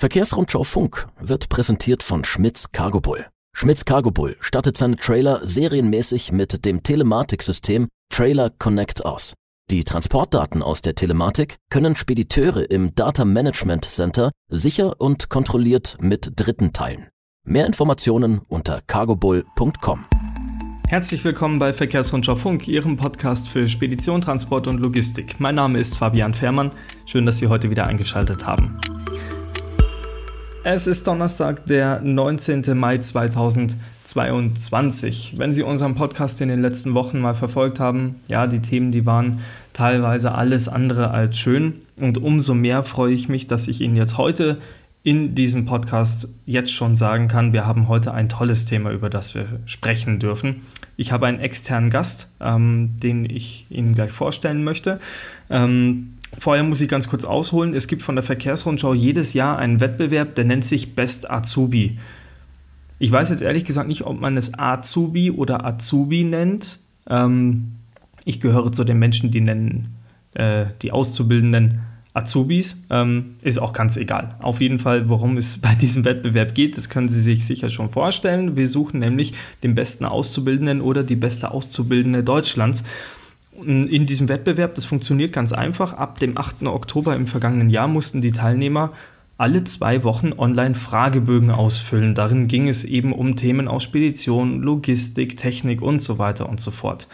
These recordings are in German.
Verkehrsrundschau Funk wird präsentiert von Schmitz Cargo Bull. Schmitz Cargo Bull stattet seine Trailer serienmäßig mit dem Telematiksystem Trailer Connect aus. Die Transportdaten aus der Telematik können Spediteure im Data Management Center sicher und kontrolliert mit Dritten teilen. Mehr Informationen unter cargobull.com. Herzlich willkommen bei Verkehrsrundschau Funk, Ihrem Podcast für Spedition, Transport und Logistik. Mein Name ist Fabian Fährmann. Schön, dass Sie heute wieder eingeschaltet haben. Es ist Donnerstag, der 19. Mai 2022. Wenn Sie unseren Podcast in den letzten Wochen mal verfolgt haben, ja, die Themen, die waren teilweise alles andere als schön. Und umso mehr freue ich mich, dass ich Ihnen jetzt heute in diesem Podcast jetzt schon sagen kann, wir haben heute ein tolles Thema, über das wir sprechen dürfen. Ich habe einen externen Gast, ähm, den ich Ihnen gleich vorstellen möchte. Ähm, Vorher muss ich ganz kurz ausholen. Es gibt von der Verkehrsrundschau jedes Jahr einen Wettbewerb, der nennt sich Best Azubi. Ich weiß jetzt ehrlich gesagt nicht, ob man es Azubi oder Azubi nennt. Ähm, ich gehöre zu den Menschen, die nennen äh, die Auszubildenden Azubis. Ähm, ist auch ganz egal. Auf jeden Fall, worum es bei diesem Wettbewerb geht, das können Sie sich sicher schon vorstellen. Wir suchen nämlich den besten Auszubildenden oder die beste Auszubildende Deutschlands in diesem Wettbewerb, das funktioniert ganz einfach. Ab dem 8. Oktober im vergangenen Jahr mussten die Teilnehmer alle zwei Wochen online Fragebögen ausfüllen. Darin ging es eben um Themen aus Spedition, Logistik, Technik und so weiter und so fort.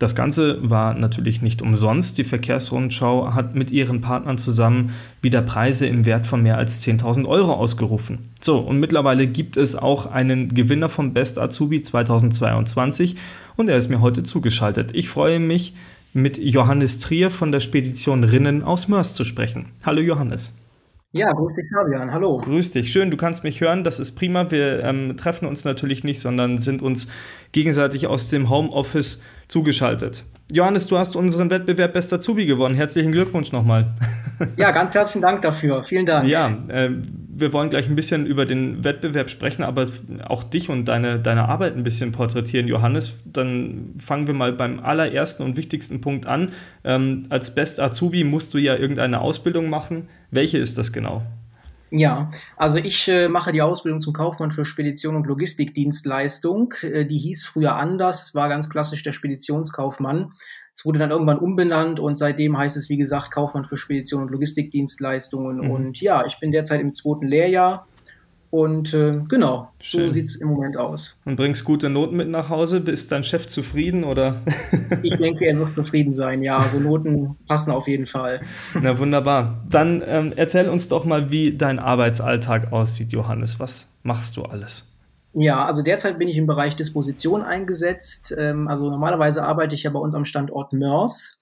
Das Ganze war natürlich nicht umsonst. Die Verkehrsrundschau hat mit ihren Partnern zusammen wieder Preise im Wert von mehr als 10.000 Euro ausgerufen. So, und mittlerweile gibt es auch einen Gewinner vom Best Azubi 2022 und er ist mir heute zugeschaltet. Ich freue mich, mit Johannes Trier von der Spedition Rinnen aus Mörs zu sprechen. Hallo Johannes. Ja, grüß dich, Fabian. Hallo. Grüß dich. Schön, du kannst mich hören. Das ist prima. Wir ähm, treffen uns natürlich nicht, sondern sind uns gegenseitig aus dem Homeoffice zugeschaltet. Johannes, du hast unseren Wettbewerb Bester Zubi gewonnen. Herzlichen Glückwunsch nochmal. Ja, ganz herzlichen Dank dafür. Vielen Dank. Ja, äh, wir wollen gleich ein bisschen über den Wettbewerb sprechen, aber auch dich und deine, deine Arbeit ein bisschen porträtieren, Johannes. Dann fangen wir mal beim allerersten und wichtigsten Punkt an. Ähm, als Best Azubi musst du ja irgendeine Ausbildung machen. Welche ist das genau? Ja, also ich äh, mache die Ausbildung zum Kaufmann für Spedition und Logistikdienstleistung. Äh, die hieß früher anders, es war ganz klassisch der Speditionskaufmann. Es wurde dann irgendwann umbenannt und seitdem heißt es, wie gesagt, Kaufmann für Spedition und Logistikdienstleistungen. Mhm. Und ja, ich bin derzeit im zweiten Lehrjahr und äh, genau, Schön. so sieht es im Moment aus. Und bringst gute Noten mit nach Hause? Ist dein Chef zufrieden oder? ich denke, er wird zufrieden sein, ja. Also Noten passen auf jeden Fall. Na wunderbar. Dann ähm, erzähl uns doch mal, wie dein Arbeitsalltag aussieht, Johannes. Was machst du alles? Ja, also derzeit bin ich im Bereich Disposition eingesetzt. Ähm, also normalerweise arbeite ich ja bei uns am Standort Mörs.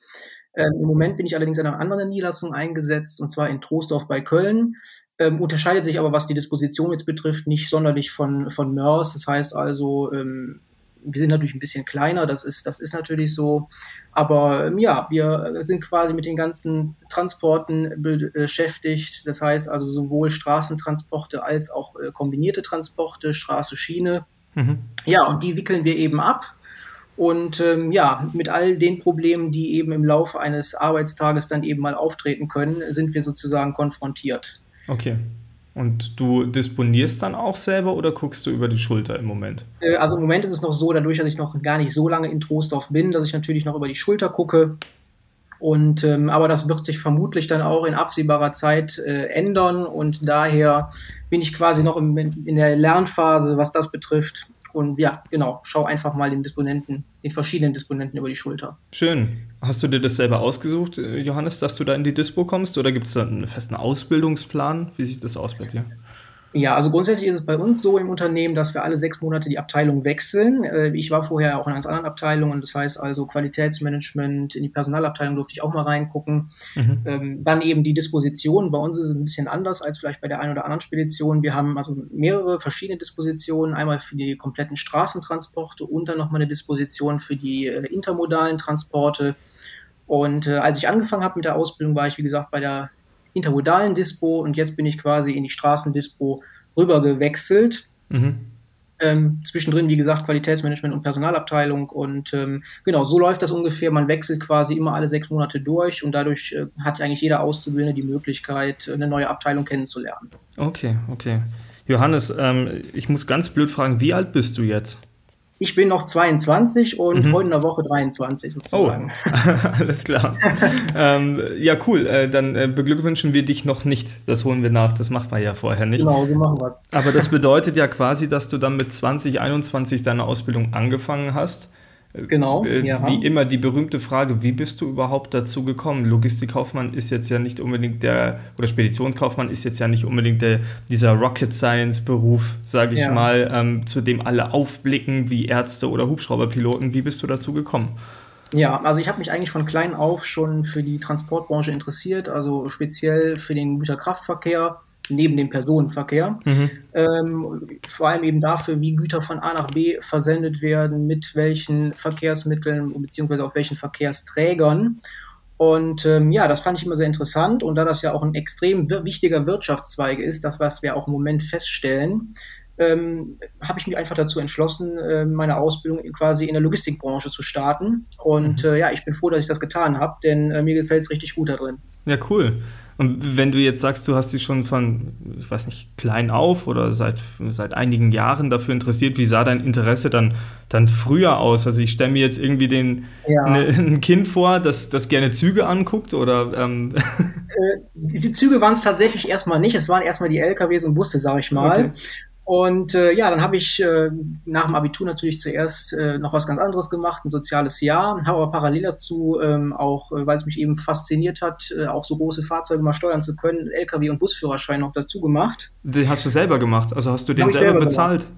Ähm, Im Moment bin ich allerdings in einer anderen Niederlassung eingesetzt, und zwar in Troisdorf bei Köln ähm, unterscheidet sich aber, was die Disposition jetzt betrifft, nicht sonderlich von, von MERS. Das heißt also, ähm, wir sind natürlich ein bisschen kleiner, das ist, das ist natürlich so. Aber ähm, ja, wir sind quasi mit den ganzen Transporten beschäftigt. Das heißt also sowohl Straßentransporte als auch äh, kombinierte Transporte, Straße, Schiene. Mhm. Ja, und die wickeln wir eben ab. Und ähm, ja, mit all den Problemen, die eben im Laufe eines Arbeitstages dann eben mal auftreten können, sind wir sozusagen konfrontiert. Okay. Und du disponierst dann auch selber oder guckst du über die Schulter im Moment? Äh, also im Moment ist es noch so, dadurch, dass ich noch gar nicht so lange in Trostorf bin, dass ich natürlich noch über die Schulter gucke. Und ähm, aber das wird sich vermutlich dann auch in absehbarer Zeit äh, ändern und daher bin ich quasi noch im, in der Lernphase, was das betrifft. Und ja, genau, schau einfach mal den Disponenten, den verschiedenen Disponenten über die Schulter. Schön. Hast du dir das selber ausgesucht, äh, Johannes, dass du da in die Dispo kommst? Oder gibt es da einen festen Ausbildungsplan? Wie sieht das aus bei dir? Ja, also grundsätzlich ist es bei uns so im Unternehmen, dass wir alle sechs Monate die Abteilung wechseln. Äh, ich war vorher auch in ganz anderen Abteilungen, das heißt also Qualitätsmanagement, in die Personalabteilung durfte ich auch mal reingucken. Mhm. Ähm, dann eben die Disposition. Bei uns ist es ein bisschen anders als vielleicht bei der einen oder anderen Spedition. Wir haben also mehrere verschiedene Dispositionen, einmal für die kompletten Straßentransporte und dann nochmal eine Disposition für die äh, intermodalen Transporte. Und äh, als ich angefangen habe mit der Ausbildung, war ich, wie gesagt, bei der intermodalen Dispo und jetzt bin ich quasi in die Straßendispo rüber gewechselt. Mhm. Ähm, zwischendrin, wie gesagt, Qualitätsmanagement und Personalabteilung. Und ähm, genau, so läuft das ungefähr. Man wechselt quasi immer alle sechs Monate durch und dadurch äh, hat eigentlich jeder Auszubildende die Möglichkeit, eine neue Abteilung kennenzulernen. Okay, okay. Johannes, ähm, ich muss ganz blöd fragen, wie alt bist du jetzt? Ich bin noch 22 und mhm. heute in der Woche 23 sozusagen. Oh, alles klar. ähm, ja, cool. Äh, dann äh, beglückwünschen wir dich noch nicht. Das holen wir nach. Das macht man ja vorher nicht. Genau, so machen wir es. Aber das bedeutet ja quasi, dass du dann mit 2021 deine Ausbildung angefangen hast. Genau. Äh, ja. Wie immer die berühmte Frage, wie bist du überhaupt dazu gekommen? Logistikkaufmann ist jetzt ja nicht unbedingt der, oder Speditionskaufmann ist jetzt ja nicht unbedingt der, dieser Rocket Science Beruf, sage ich ja. mal, ähm, zu dem alle aufblicken wie Ärzte oder Hubschrauberpiloten. Wie bist du dazu gekommen? Ja, also ich habe mich eigentlich von klein auf schon für die Transportbranche interessiert, also speziell für den Güterkraftverkehr neben dem Personenverkehr. Mhm. Ähm, vor allem eben dafür, wie Güter von A nach B versendet werden, mit welchen Verkehrsmitteln bzw. auf welchen Verkehrsträgern. Und ähm, ja, das fand ich immer sehr interessant. Und da das ja auch ein extrem wichtiger Wirtschaftszweig ist, das, was wir auch im Moment feststellen, ähm, habe ich mich einfach dazu entschlossen, äh, meine Ausbildung quasi in der Logistikbranche zu starten. Und mhm. äh, ja, ich bin froh, dass ich das getan habe, denn äh, mir gefällt es richtig gut da drin. Ja, cool. Und wenn du jetzt sagst, du hast dich schon von, ich weiß nicht, klein auf oder seit, seit einigen Jahren dafür interessiert, wie sah dein Interesse dann, dann früher aus? Also ich stelle mir jetzt irgendwie den, ja. ne, ein Kind vor, das, das gerne Züge anguckt oder... Ähm. Äh, die, die Züge waren es tatsächlich erstmal nicht, es waren erstmal die LKWs und Busse, sage ich mal. Okay. Und äh, ja, dann habe ich äh, nach dem Abitur natürlich zuerst äh, noch was ganz anderes gemacht, ein soziales Jahr, habe aber parallel dazu ähm, auch, äh, weil es mich eben fasziniert hat, äh, auch so große Fahrzeuge mal steuern zu können, LKW und Busführerschein noch dazu gemacht. Den hast du selber gemacht, also hast du den selber, selber, bezahlt? Gemacht.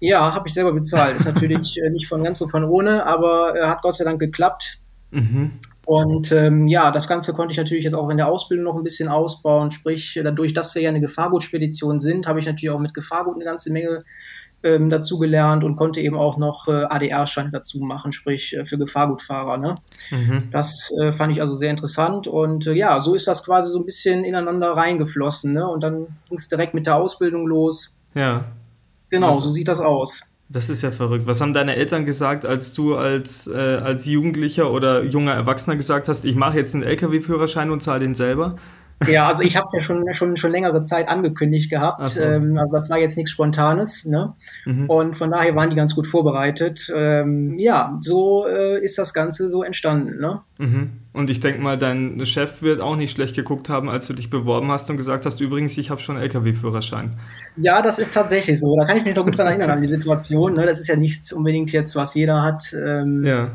Ja, habe ich selber bezahlt. Ist natürlich äh, nicht von ganz so von ohne, aber äh, hat Gott sei Dank geklappt. Mhm. Und ähm, ja, das Ganze konnte ich natürlich jetzt auch in der Ausbildung noch ein bisschen ausbauen. Sprich, dadurch, dass wir ja eine Gefahrgutspedition sind, habe ich natürlich auch mit Gefahrgut eine ganze Menge ähm, dazu gelernt und konnte eben auch noch äh, ADR-Scheine dazu machen, sprich äh, für Gefahrgutfahrer. Ne? Mhm. Das äh, fand ich also sehr interessant und äh, ja, so ist das quasi so ein bisschen ineinander reingeflossen. Ne? Und dann ging es direkt mit der Ausbildung los. Ja. Genau, das, so sieht das aus. Das ist ja verrückt. Was haben deine Eltern gesagt, als du als, äh, als Jugendlicher oder junger Erwachsener gesagt hast, ich mache jetzt einen LKW-Führerschein und zahle den selber? Ja, also ich habe es ja schon, schon, schon längere Zeit angekündigt gehabt. So. Ähm, also das war jetzt nichts Spontanes. Ne? Mhm. Und von daher waren die ganz gut vorbereitet. Ähm, ja, so äh, ist das Ganze so entstanden. Ne? Mhm. Und ich denke mal, dein Chef wird auch nicht schlecht geguckt haben, als du dich beworben hast und gesagt hast, übrigens, ich habe schon einen LKW-Führerschein. Ja, das ist tatsächlich so. Da kann ich mich noch gut daran erinnern, an die Situation. Ne? Das ist ja nichts unbedingt jetzt, was jeder hat. Ähm, ja.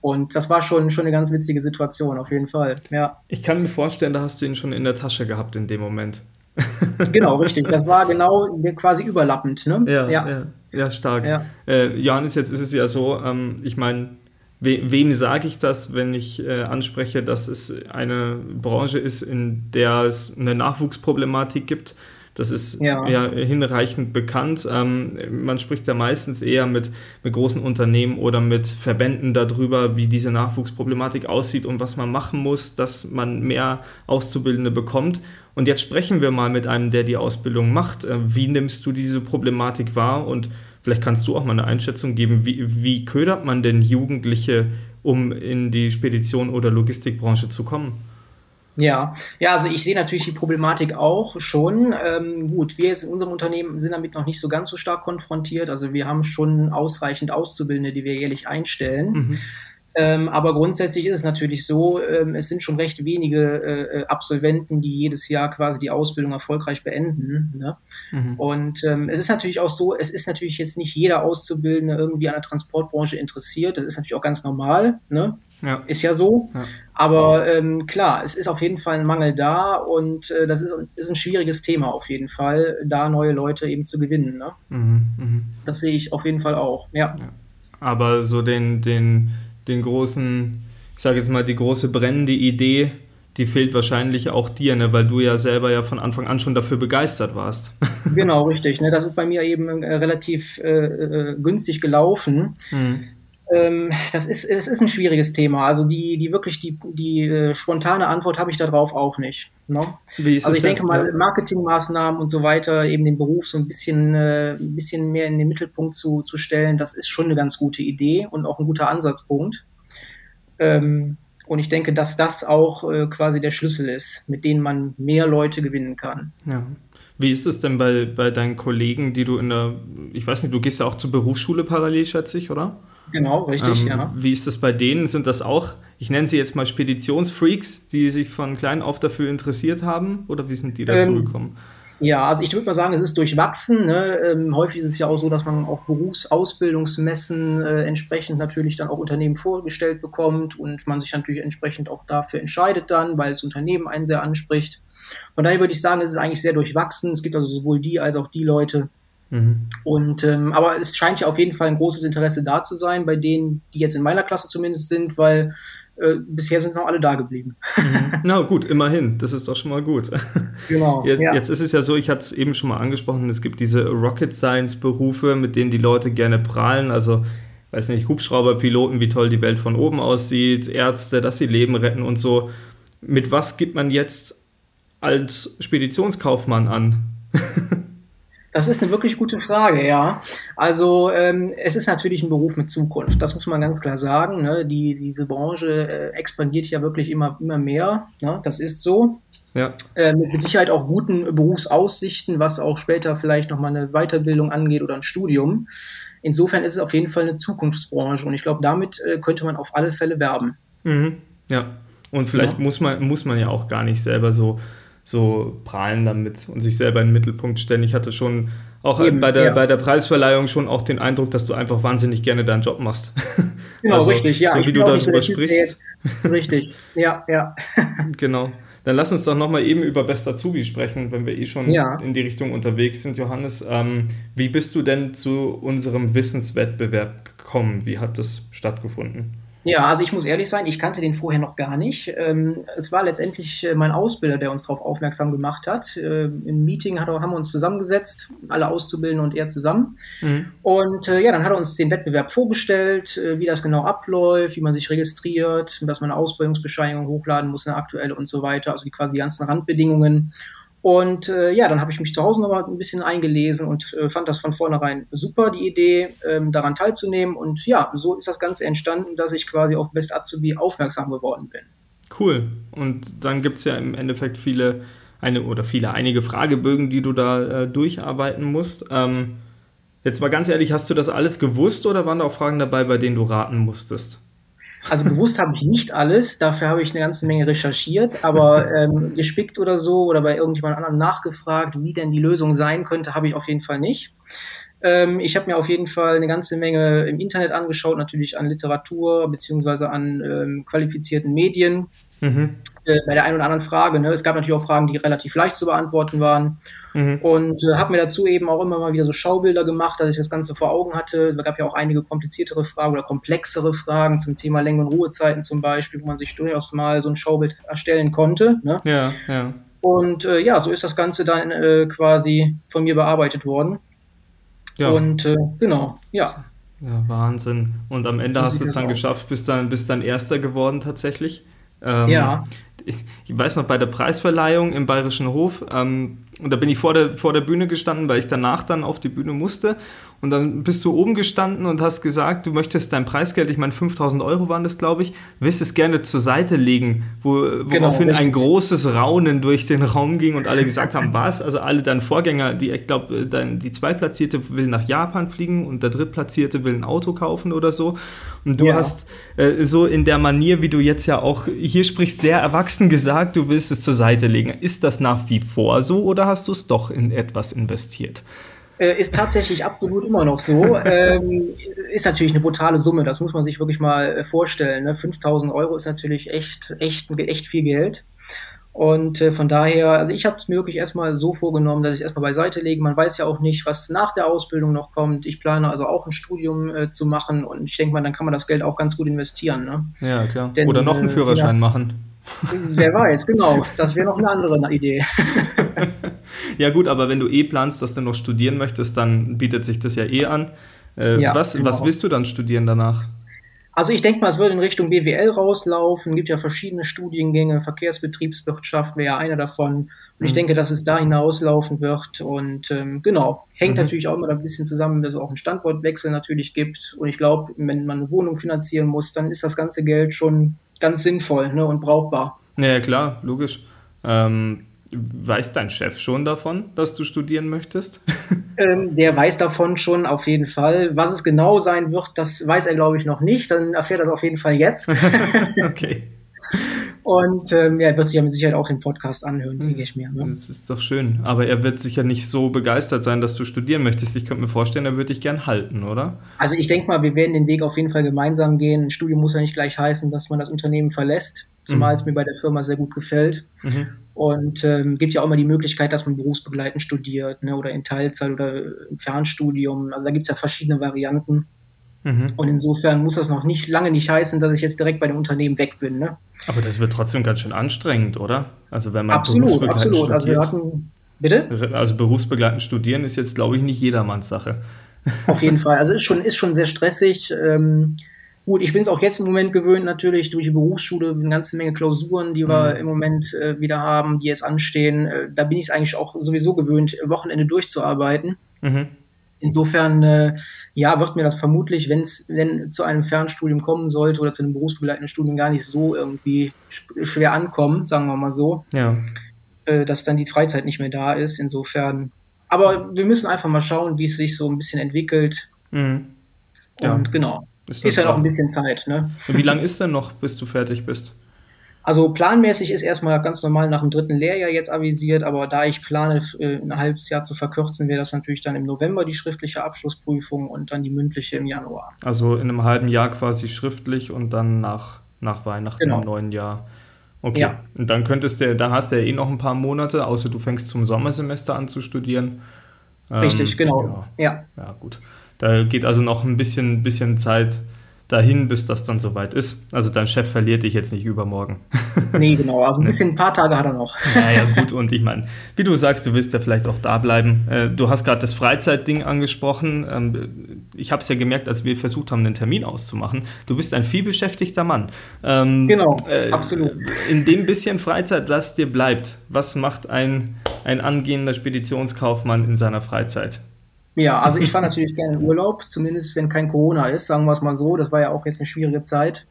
Und das war schon, schon eine ganz witzige Situation, auf jeden Fall. Ja. Ich kann mir vorstellen, da hast du ihn schon in der Tasche gehabt in dem Moment. genau, richtig. Das war genau quasi überlappend. Ne? Ja, ja. ja, ja stark. Ja. Äh, Johannes, jetzt ist es ja so, ähm, ich meine, we wem sage ich das, wenn ich äh, anspreche, dass es eine Branche ist, in der es eine Nachwuchsproblematik gibt? Das ist ja, ja hinreichend bekannt. Ähm, man spricht ja meistens eher mit, mit großen Unternehmen oder mit Verbänden darüber, wie diese Nachwuchsproblematik aussieht und was man machen muss, dass man mehr Auszubildende bekommt. Und jetzt sprechen wir mal mit einem, der die Ausbildung macht. Äh, wie nimmst du diese Problematik wahr? Und vielleicht kannst du auch mal eine Einschätzung geben, wie, wie ködert man denn Jugendliche, um in die Spedition oder Logistikbranche zu kommen? Ja, ja, also ich sehe natürlich die Problematik auch schon. Ähm, gut, wir jetzt in unserem Unternehmen sind damit noch nicht so ganz so stark konfrontiert. Also wir haben schon ausreichend Auszubildende, die wir jährlich einstellen. Mhm. Ähm, aber grundsätzlich ist es natürlich so, ähm, es sind schon recht wenige äh, Absolventen, die jedes Jahr quasi die Ausbildung erfolgreich beenden. Ne? Mhm. Und ähm, es ist natürlich auch so, es ist natürlich jetzt nicht jeder Auszubildende irgendwie an der Transportbranche interessiert. Das ist natürlich auch ganz normal. Ne? Ja. Ist ja so. Ja. Aber ähm, klar, es ist auf jeden Fall ein Mangel da und äh, das ist, ist ein schwieriges Thema auf jeden Fall, da neue Leute eben zu gewinnen. Ne? Mhm, mh. Das sehe ich auf jeden Fall auch, ja. ja. Aber so den, den, den großen, ich sage jetzt mal, die große brennende Idee, die fehlt wahrscheinlich auch dir, ne? weil du ja selber ja von Anfang an schon dafür begeistert warst. Genau, richtig. Ne? Das ist bei mir eben äh, relativ äh, äh günstig gelaufen. Mhm Ähm, das ist, es ist ein schwieriges Thema. Also die, die wirklich die, die äh, spontane Antwort habe ich darauf auch nicht. Ne? also ich denke mal, Marketingmaßnahmen und so weiter, eben den Beruf so ein bisschen, äh, ein bisschen mehr in den Mittelpunkt zu, zu stellen, das ist schon eine ganz gute Idee und auch ein guter Ansatzpunkt. Ähm, und ich denke, dass das auch äh, quasi der Schlüssel ist, mit dem man mehr Leute gewinnen kann. Ja. Wie ist es denn bei, bei deinen Kollegen, die du in der, ich weiß nicht, du gehst ja auch zur Berufsschule parallel, schätze ich, oder? Genau, richtig, ähm, ja. Wie ist das bei denen? Sind das auch, ich nenne sie jetzt mal Speditionsfreaks, die sich von klein auf dafür interessiert haben? Oder wie sind die dazu ähm, gekommen? Ja, also ich würde mal sagen, es ist durchwachsen. Ne? Ähm, häufig ist es ja auch so, dass man auf Berufsausbildungsmessen äh, entsprechend natürlich dann auch Unternehmen vorgestellt bekommt und man sich natürlich entsprechend auch dafür entscheidet dann, weil das Unternehmen einen sehr anspricht. Von daher würde ich sagen, es ist eigentlich sehr durchwachsen. Es gibt also sowohl die als auch die Leute. Mhm. Und ähm, aber es scheint ja auf jeden Fall ein großes Interesse da zu sein, bei denen, die jetzt in meiner Klasse zumindest sind, weil äh, bisher sind noch alle da geblieben. Mhm. Na gut, immerhin. Das ist doch schon mal gut. Genau. Jetzt, ja. jetzt ist es ja so, ich hatte es eben schon mal angesprochen, es gibt diese Rocket Science Berufe, mit denen die Leute gerne prahlen. Also, weiß nicht, Hubschrauberpiloten, wie toll die Welt von oben aussieht, Ärzte, dass sie Leben retten und so. Mit was gibt man jetzt als Speditionskaufmann an? Das ist eine wirklich gute Frage, ja. Also ähm, es ist natürlich ein Beruf mit Zukunft, das muss man ganz klar sagen. Ne? Die, diese Branche äh, expandiert ja wirklich immer, immer mehr. Ne? Das ist so. Ja. Äh, mit Sicherheit auch guten Berufsaussichten, was auch später vielleicht nochmal eine Weiterbildung angeht oder ein Studium. Insofern ist es auf jeden Fall eine Zukunftsbranche und ich glaube, damit äh, könnte man auf alle Fälle werben. Mhm. Ja. Und vielleicht ja. muss, man, muss man ja auch gar nicht selber so so prahlen damit und sich selber in den Mittelpunkt stellen. Ich hatte schon auch Eben, bei, der, ja. bei der Preisverleihung schon auch den Eindruck, dass du einfach wahnsinnig gerne deinen Job machst. Genau, also, richtig, ja. So wie du darüber sprichst. richtig, ja, ja. genau. Dann lass uns doch nochmal eben über Best Azubi sprechen, wenn wir eh schon ja. in die Richtung unterwegs sind, Johannes. Ähm, wie bist du denn zu unserem Wissenswettbewerb gekommen? Wie hat das stattgefunden? Ja, also ich muss ehrlich sein, ich kannte den vorher noch gar nicht. Ähm, es war letztendlich äh, mein Ausbilder, der uns darauf aufmerksam gemacht hat. Äh, Im Meeting hat, haben wir uns zusammengesetzt, alle Auszubildende und er zusammen. Mhm. Und äh, ja, dann hat er uns den Wettbewerb vorgestellt, wie das genau abläuft, wie man sich registriert, dass man eine Ausbildungsbescheinigung hochladen muss, eine aktuelle und so weiter, also die quasi die ganzen Randbedingungen. Und äh, ja, dann habe ich mich zu Hause nochmal ein bisschen eingelesen und äh, fand das von vornherein super, die Idee, ähm, daran teilzunehmen. Und ja, so ist das Ganze entstanden, dass ich quasi auf Best Azubi aufmerksam geworden bin. Cool. Und dann gibt es ja im Endeffekt viele, eine oder viele, einige Fragebögen, die du da äh, durcharbeiten musst. Ähm, jetzt mal ganz ehrlich, hast du das alles gewusst oder waren da auch Fragen dabei, bei denen du raten musstest? Also gewusst habe ich nicht alles, dafür habe ich eine ganze Menge recherchiert, aber ähm, gespickt oder so oder bei irgendjemand anderem nachgefragt, wie denn die Lösung sein könnte, habe ich auf jeden Fall nicht. Ähm, ich habe mir auf jeden Fall eine ganze Menge im Internet angeschaut, natürlich an Literatur beziehungsweise an ähm, qualifizierten Medien. Mhm. Äh, bei der einen oder anderen Frage. Ne? Es gab natürlich auch Fragen, die relativ leicht zu beantworten waren. Mhm. Und äh, habe mir dazu eben auch immer mal wieder so Schaubilder gemacht, dass ich das Ganze vor Augen hatte. Da gab ja auch einige kompliziertere Fragen oder komplexere Fragen zum Thema Länge- und Ruhezeiten zum Beispiel, wo man sich durchaus mal so ein Schaubild erstellen konnte. Ne? Ja, ja. Und äh, ja, so ist das Ganze dann äh, quasi von mir bearbeitet worden. Ja. Und äh, genau, ja. Ja, Wahnsinn. Und am Ende hast du es dann aus. geschafft, bist dann, bist dann Erster geworden tatsächlich. Ähm, ja ich, weiß noch, bei der Preisverleihung im Bayerischen Hof, ähm, und da bin ich vor der, vor der Bühne gestanden, weil ich danach dann auf die Bühne musste. Und dann bist du oben gestanden und hast gesagt, du möchtest dein Preisgeld, ich meine 5000 Euro waren das, glaube ich, willst es gerne zur Seite legen, wo, woraufhin genau, ein großes Raunen durch den Raum ging und alle gesagt haben, was? Also alle deine Vorgänger, die, ich glaube, die Zweitplatzierte will nach Japan fliegen und der Drittplatzierte will ein Auto kaufen oder so. Und du ja. hast äh, so in der Manier, wie du jetzt ja auch hier sprichst, sehr erwachsen gesagt, du willst es zur Seite legen. Ist das nach wie vor so oder hast du es doch in etwas investiert? Äh, ist tatsächlich absolut immer noch so. ähm, ist natürlich eine brutale Summe, das muss man sich wirklich mal äh, vorstellen. Ne? 5000 Euro ist natürlich echt, echt, echt viel Geld. Und äh, von daher, also ich habe es mir wirklich erstmal so vorgenommen, dass ich erstmal beiseite lege. Man weiß ja auch nicht, was nach der Ausbildung noch kommt. Ich plane also auch ein Studium äh, zu machen und ich denke mal, dann kann man das Geld auch ganz gut investieren. Ne? Ja, klar. Denn, Oder noch einen äh, Führerschein ja, machen. Wer weiß, genau. Das wäre noch eine andere Idee. ja, gut, aber wenn du eh planst, dass du noch studieren möchtest, dann bietet sich das ja eh an. Äh, ja, was, genau. was willst du dann studieren danach? Also ich denke mal, es wird in Richtung BWL rauslaufen. Es gibt ja verschiedene Studiengänge. Verkehrsbetriebswirtschaft wäre ja einer davon. Und mhm. ich denke, dass es da hinauslaufen wird. Und ähm, genau, hängt mhm. natürlich auch immer ein bisschen zusammen, dass es auch einen Standortwechsel natürlich gibt. Und ich glaube, wenn man eine Wohnung finanzieren muss, dann ist das ganze Geld schon ganz sinnvoll ne, und brauchbar. Ja, klar, logisch. Ähm, Weiß dein Chef schon davon, dass du studieren möchtest? Ähm, der weiß davon schon auf jeden Fall. Was es genau sein wird, das weiß er, glaube ich, noch nicht. Dann erfährt er das auf jeden Fall jetzt. okay. Und ähm, ja, er wird sich ja mit Sicherheit auch den Podcast anhören, denke ich mir. Ne? Das ist doch schön. Aber er wird sicher nicht so begeistert sein, dass du studieren möchtest. Ich könnte mir vorstellen, er würde dich gern halten, oder? Also ich denke mal, wir werden den Weg auf jeden Fall gemeinsam gehen. Ein Studium muss ja nicht gleich heißen, dass man das Unternehmen verlässt, zumal mhm. es mir bei der Firma sehr gut gefällt. Mhm. Und ähm, gibt ja auch immer die Möglichkeit, dass man berufsbegleitend studiert ne, oder in Teilzeit oder im Fernstudium. Also da gibt es ja verschiedene Varianten. Mhm. Und insofern muss das noch nicht lange nicht heißen, dass ich jetzt direkt bei dem Unternehmen weg bin. Ne? Aber das wird trotzdem ganz schön anstrengend, oder? Also wenn man absolut, absolut. Also wir hatten, bitte? Also berufsbegleitend studieren ist jetzt, glaube ich, nicht jedermanns Sache. Auf jeden Fall. Also ist schon, ist schon sehr stressig. Ähm, Gut, ich bin es auch jetzt im Moment gewöhnt, natürlich durch die Berufsschule, eine ganze Menge Klausuren, die wir mhm. im Moment äh, wieder haben, die jetzt anstehen. Äh, da bin ich es eigentlich auch sowieso gewöhnt, Wochenende durchzuarbeiten. Mhm. Insofern, äh, ja, wird mir das vermutlich, wenn es wenn zu einem Fernstudium kommen sollte oder zu einem berufsbegleitenden Studium gar nicht so irgendwie schwer ankommen, sagen wir mal so. Ja. Äh, dass dann die Freizeit nicht mehr da ist. Insofern. Aber wir müssen einfach mal schauen, wie es sich so ein bisschen entwickelt. Mhm. Ja. Und genau. Ist, ist ja noch ein bisschen Zeit. Ne? Und wie lange ist denn noch, bis du fertig bist? Also planmäßig ist erstmal ganz normal nach dem dritten Lehrjahr jetzt avisiert, aber da ich plane, äh, ein halbes Jahr zu verkürzen, wäre das natürlich dann im November die schriftliche Abschlussprüfung und dann die mündliche im Januar. Also in einem halben Jahr quasi schriftlich und dann nach, nach Weihnachten genau. im neuen Jahr. Okay. Ja. Und dann könntest du, dann hast du ja eh noch ein paar Monate, außer du fängst zum Sommersemester an zu studieren. Richtig, ähm, genau. Ja. ja. Ja, gut. Da geht also noch ein bisschen, bisschen Zeit dahin, bis das dann soweit ist. Also dein Chef verliert dich jetzt nicht übermorgen. Nee, genau. Also ein bisschen, ein paar Tage hat er noch. Ja, ja, gut. Und ich meine, wie du sagst, du willst ja vielleicht auch da bleiben. Äh, du hast gerade das Freizeitding angesprochen. Ähm, ich habe es ja gemerkt, als wir versucht haben, einen Termin auszumachen. Du bist ein vielbeschäftigter Mann. Ähm, genau, äh, absolut. In dem bisschen Freizeit, das dir bleibt, was macht ein, ein angehender Speditionskaufmann in seiner Freizeit? Ja, also ich fahre natürlich gerne in Urlaub, zumindest wenn kein Corona ist, sagen wir es mal so. Das war ja auch jetzt eine schwierige Zeit.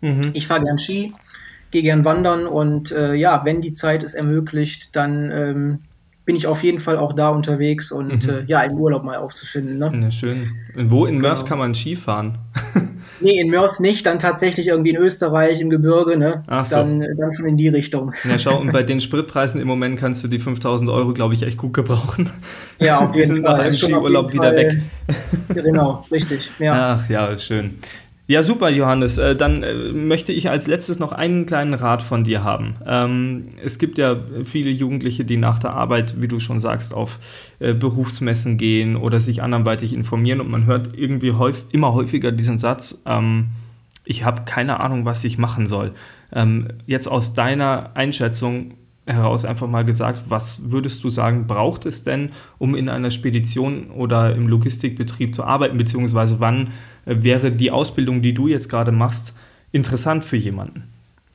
Mhm. Ich fahre gern Ski, gehe gern wandern und äh, ja, wenn die Zeit es ermöglicht, dann ähm, bin ich auf jeden Fall auch da unterwegs und mhm. äh, ja, im Urlaub mal aufzufinden. Ne? Ja, schön. Und wo in Mörs genau. kann man Ski fahren? nee, in Mörs nicht, dann tatsächlich irgendwie in Österreich im Gebirge, ne? Ach so. dann, dann schon in die Richtung. Ja, schau, und bei den Spritpreisen im Moment kannst du die 5000 Euro, glaube ich, echt gut gebrauchen. Ja, auf jeden Fall. Die sind nach einem Skiurlaub wieder weg. genau, richtig. Ja. Ach ja, schön. Ja, super, Johannes. Äh, dann äh, möchte ich als letztes noch einen kleinen Rat von dir haben. Ähm, es gibt ja viele Jugendliche, die nach der Arbeit, wie du schon sagst, auf äh, Berufsmessen gehen oder sich anderweitig informieren und man hört irgendwie häufig, immer häufiger diesen Satz, ähm, ich habe keine Ahnung, was ich machen soll. Ähm, jetzt aus deiner Einschätzung heraus einfach mal gesagt, was würdest du sagen, braucht es denn, um in einer Spedition oder im Logistikbetrieb zu arbeiten, beziehungsweise wann wäre die Ausbildung, die du jetzt gerade machst, interessant für jemanden?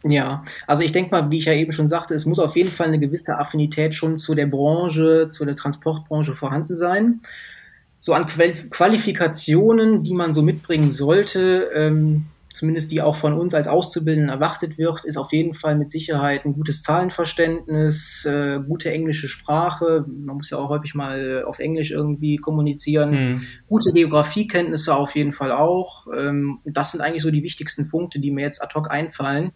Ja, also ich denke mal, wie ich ja eben schon sagte, es muss auf jeden Fall eine gewisse Affinität schon zu der Branche, zu der Transportbranche vorhanden sein. So an Qualifikationen, die man so mitbringen sollte, ähm, zumindest die auch von uns als Auszubildenden erwartet wird, ist auf jeden Fall mit Sicherheit ein gutes Zahlenverständnis, äh, gute englische Sprache. Man muss ja auch häufig mal auf Englisch irgendwie kommunizieren. Mhm. Gute Geografiekenntnisse auf jeden Fall auch. Ähm, das sind eigentlich so die wichtigsten Punkte, die mir jetzt ad hoc einfallen,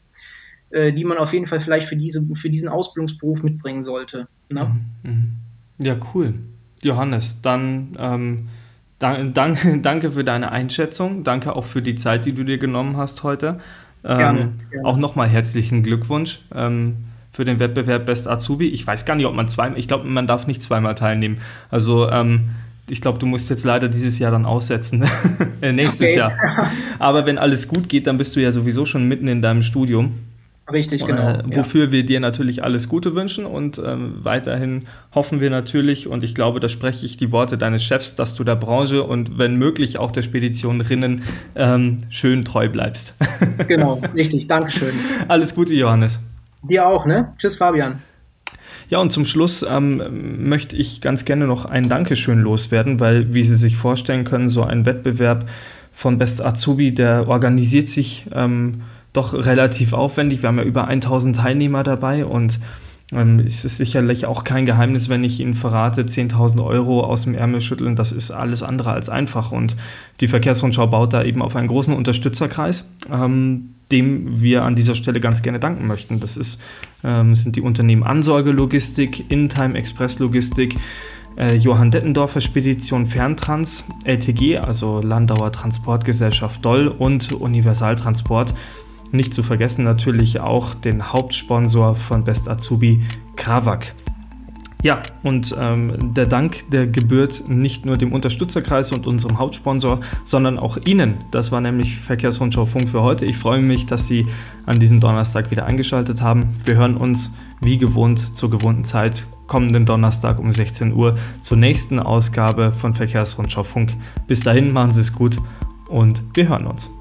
äh, die man auf jeden Fall vielleicht für, diese, für diesen Ausbildungsberuf mitbringen sollte. Ne? Mhm. mhm. Ja, cool. Johannes, dann ähm Danke, danke für deine Einschätzung. Danke auch für die Zeit, die du dir genommen hast heute. Ähm, gerne, gerne. Auch nochmal herzlichen Glückwunsch ähm, für den Wettbewerb Best Azubi. Ich weiß gar nicht, ob man zweimal, ich glaube, man darf nicht zweimal teilnehmen. Also ähm, ich glaube, du musst jetzt leider dieses Jahr dann aussetzen. Nächstes okay. Jahr. Aber wenn alles gut geht, dann bist du ja sowieso schon mitten in deinem Studium. Richtig, genau. Äh, wofür ja. wir dir natürlich alles Gute wünschen und ähm, weiterhin hoffen wir natürlich, und ich glaube, da spreche ich die Worte deines Chefs, dass du der Branche und wenn möglich auch der Speditionerinnen ähm, schön treu bleibst. genau, richtig. Dankeschön. Alles Gute, Johannes. Dir auch, ne? Tschüss, Fabian. Ja, und zum Schluss ähm, möchte ich ganz gerne noch ein Dankeschön loswerden, weil, wie Sie sich vorstellen können, so ein Wettbewerb von Best Azubi, der organisiert sich ähm, doch relativ aufwendig. Wir haben ja über 1000 Teilnehmer dabei und ähm, es ist sicherlich auch kein Geheimnis, wenn ich Ihnen verrate, 10.000 Euro aus dem Ärmel schütteln, das ist alles andere als einfach. Und die Verkehrsrundschau baut da eben auf einen großen Unterstützerkreis, ähm, dem wir an dieser Stelle ganz gerne danken möchten. Das ist, ähm, sind die Unternehmen Ansorge Logistik, InTime Express Logistik, äh, Johann Dettendorfer Spedition Ferntrans, LTG, also Landauer Transportgesellschaft Doll und Universaltransport. Nicht zu vergessen natürlich auch den Hauptsponsor von Best Azubi, Kravak. Ja, und ähm, der Dank, der gebührt nicht nur dem Unterstützerkreis und unserem Hauptsponsor, sondern auch Ihnen. Das war nämlich Verkehrsrundschau Funk für heute. Ich freue mich, dass Sie an diesem Donnerstag wieder eingeschaltet haben. Wir hören uns wie gewohnt zur gewohnten Zeit kommenden Donnerstag um 16 Uhr zur nächsten Ausgabe von Verkehrsrundschau Funk. Bis dahin machen Sie es gut und wir hören uns.